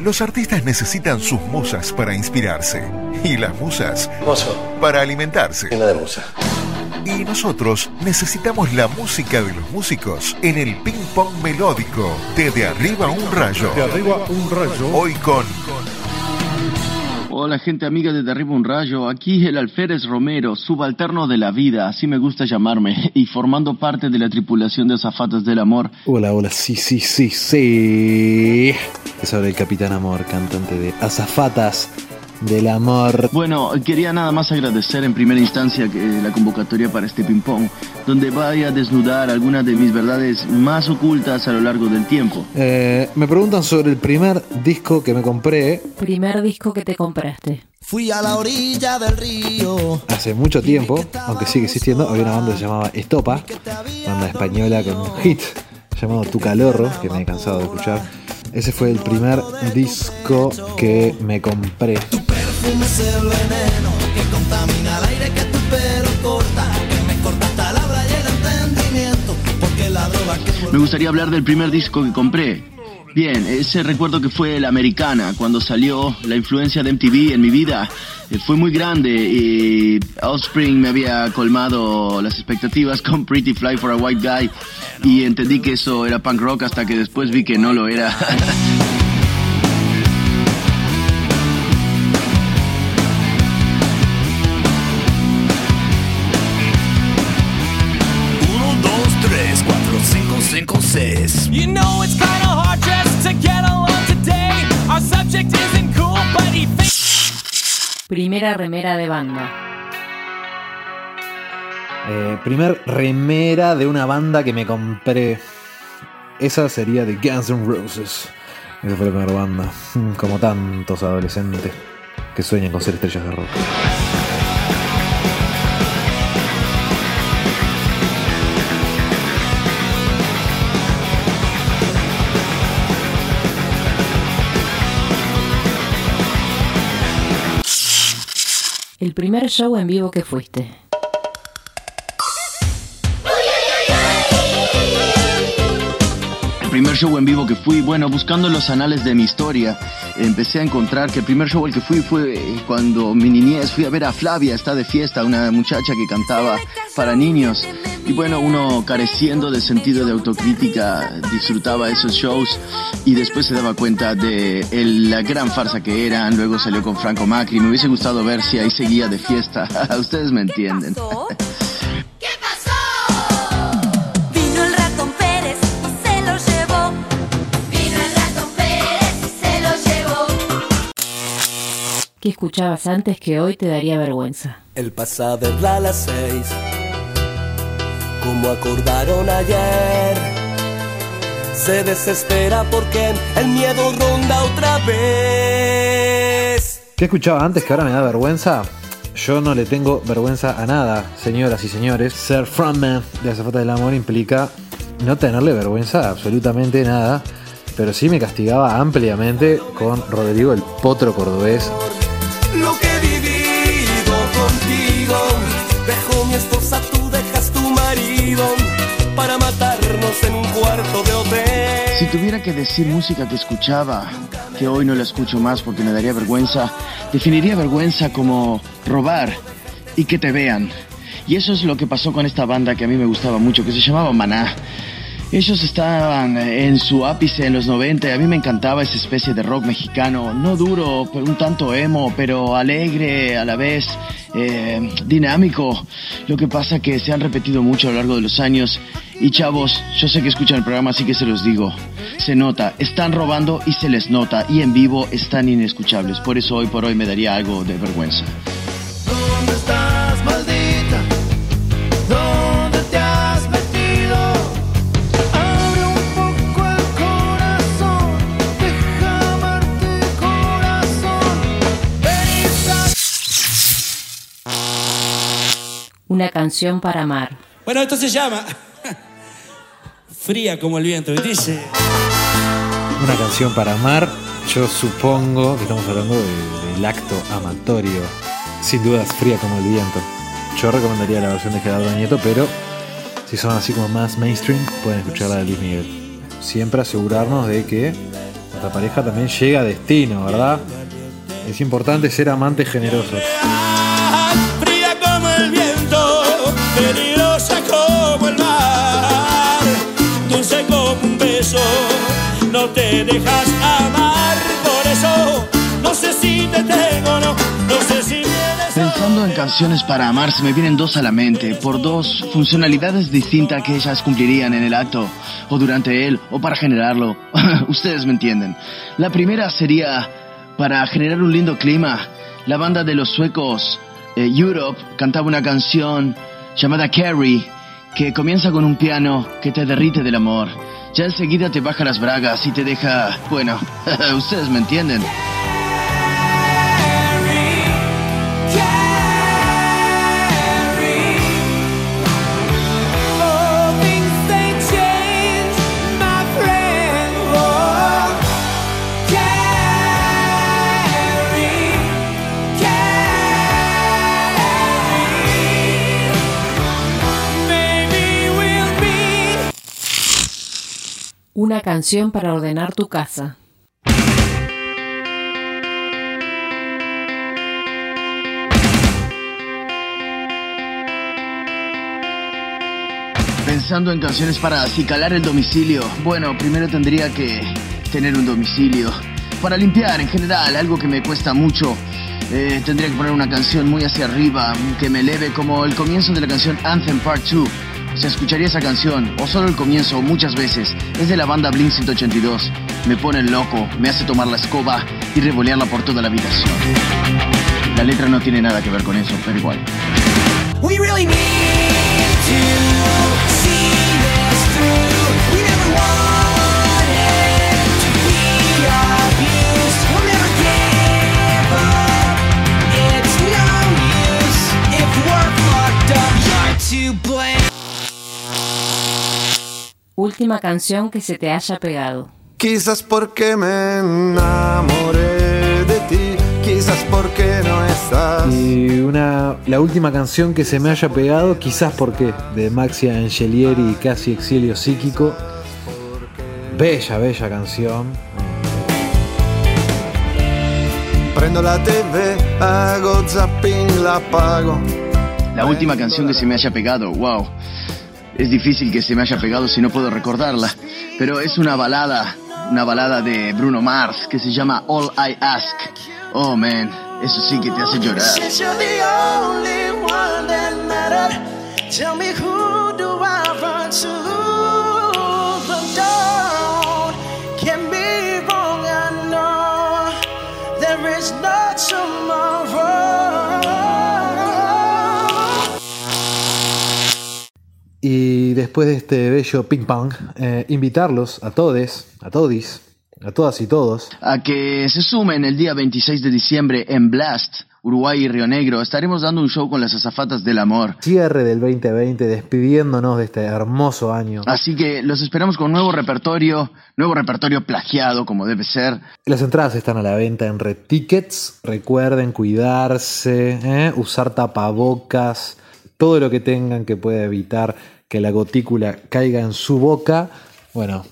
Los artistas necesitan sus musas para inspirarse y las musas para alimentarse. de musa. Y nosotros necesitamos la música de los músicos en el ping pong melódico de De Arriba un Rayo. De Arriba un Rayo. Hoy con Hola gente amiga de Derriba un Rayo, aquí el Alférez Romero, subalterno de la vida, así me gusta llamarme, y formando parte de la tripulación de azafatas del amor. Hola, hola, sí, sí, sí, sí. Es ahora el Capitán Amor, cantante de Azafatas del amor. Bueno, quería nada más agradecer en primera instancia que la convocatoria para este ping pong, donde vaya a desnudar algunas de mis verdades más ocultas a lo largo del tiempo. Eh, me preguntan sobre el primer disco que me compré. Primer disco que te compraste. Fui a la orilla del río. Hace mucho tiempo, aunque sigue existiendo, había una banda que se llamaba Estopa, banda española con un hit llamado Tu Calorro, que me he cansado de escuchar. Ese fue el primer disco que me compré. Tu perfume es el veneno que contamina el aire que tu pelo corta, que me corta hasta la habla y el entendimiento, porque la droga que Me gustaría hablar del primer disco que compré. Bien, ese recuerdo que fue la americana, cuando salió la influencia de MTV en mi vida, eh, fue muy grande y Offspring me había colmado las expectativas con Pretty Fly for a White Guy y entendí que eso era punk rock hasta que después vi que no lo era. Primera remera de banda. Eh, primer remera de una banda que me compré. Esa sería de Guns N' Roses. Esa fue la primera banda. Mm, Como tantos adolescentes que sueñan con ser estrellas de rock. El primer show en vivo que fuiste. El primer show en vivo que fui, bueno, buscando los anales de mi historia, empecé a encontrar que el primer show al que fui fue cuando mi niñez fui a ver a Flavia, está de fiesta, una muchacha que cantaba para niños. Y bueno, uno careciendo de sentido de autocrítica disfrutaba esos shows y después se daba cuenta de el- la gran farsa que eran. Luego salió con Franco Macri. Me hubiese gustado ver si ahí seguía de fiesta. Ustedes me entienden. ¿Qué pasó? Vino el ratón Pérez y se lo llevó. Vino el ratón Pérez y se lo llevó. ¿Qué escuchabas antes que hoy te daría vergüenza? El pasado es a las seis. Como acordaron ayer. Se desespera porque el miedo ronda otra vez. ¿Qué escuchaba antes que ahora me da vergüenza? Yo no le tengo vergüenza a nada, señoras y señores. Ser frontman de Azafata del Amor implica no tenerle vergüenza a absolutamente nada, pero sí me castigaba ampliamente con Rodrigo el Potro Cordobés. Para matarnos en un cuarto de hotel. Si tuviera que decir música que escuchaba, que hoy no la escucho más porque me daría vergüenza, definiría vergüenza como robar y que te vean. Y eso es lo que pasó con esta banda que a mí me gustaba mucho, que se llamaba Maná. Ellos estaban en su ápice en los 90 y a mí me encantaba esa especie de rock mexicano, no duro, pero un tanto emo, pero alegre a la vez, eh, dinámico. Lo que pasa que se han repetido mucho a lo largo de los años y chavos, yo sé que escuchan el programa así que se los digo, se nota, están robando y se les nota y en vivo están inescuchables, por eso hoy por hoy me daría algo de vergüenza. ¿Dónde estás, Una canción para amar. Bueno, esto se llama Fría como el viento. Y dice. Una canción para amar, yo supongo que estamos hablando de- del acto amatorio. Sin dudas, fría como el viento. Yo recomendaría la versión de Gerardo Nieto, pero si son así como más mainstream, pueden escuchar la de Luis Miguel. Siempre asegurarnos de que nuestra pareja también llega a destino, ¿verdad? Es importante ser amantes generosos. Peligrosa como el mar, dulce como un beso, no te dejas amar, por eso no sé si te tengo no, no sé si Pensando en canciones para amar, se me vienen dos a la mente, por dos funcionalidades distintas que ellas cumplirían en el acto, o durante él, o para generarlo. Ustedes me entienden. La primera sería para generar un lindo clima. La banda de los suecos eh, Europe cantaba una canción llamada Carrie, que comienza con un piano que te derrite del amor. Ya enseguida te baja las bragas y te deja... Bueno, ustedes me entienden. Canción para ordenar tu casa. Pensando en canciones para acicalar el domicilio. Bueno, primero tendría que tener un domicilio. Para limpiar en general, algo que me cuesta mucho. Eh, tendría que poner una canción muy hacia arriba, que me eleve como el comienzo de la canción Anthem Part 2. Se escucharía esa canción, o solo el comienzo, muchas veces. Es de la banda Blink 182. Me pone loco, me hace tomar la escoba y revolearla por toda la habitación. La letra no tiene nada que ver con eso, pero igual. We really need to Última canción que se te haya pegado. Quizás porque me enamoré de ti, quizás porque no estás. Y una, la última canción que se me haya pegado, quizás porque, de Maxi Angelieri y casi Exilio Psíquico. Bella, bella canción. Prendo la TV, hago zapping, la apago. La última canción que se me haya pegado, wow. Es difícil que se me haya pegado si no puedo recordarla, pero es una balada, una balada de Bruno Mars que se llama All I Ask. Oh man, eso sí que te hace llorar. Después de este bello ping pong, eh, invitarlos a todos, a todis, a todas y todos, A que se sumen el día 26 de diciembre en Blast, Uruguay y Río Negro. Estaremos dando un show con las azafatas del amor. cierre del 2020, despidiéndonos de este hermoso año. Así que los esperamos con nuevo repertorio, nuevo repertorio plagiado como debe ser. Las entradas están a la venta en Red Tickets. Recuerden cuidarse, ¿eh? usar tapabocas, todo lo que tengan que pueda evitar que la gotícula caiga en su boca. Bueno,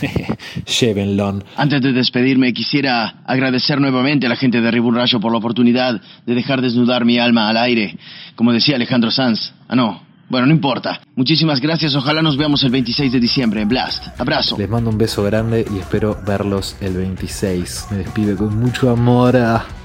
llévenlo. Antes de despedirme, quisiera agradecer nuevamente a la gente de Ribun Rayo por la oportunidad de dejar desnudar mi alma al aire, como decía Alejandro Sanz. Ah, no. Bueno, no importa. Muchísimas gracias. Ojalá nos veamos el 26 de diciembre en Blast. Abrazo. Les mando un beso grande y espero verlos el 26. Me despido con mucho amor. Ah. A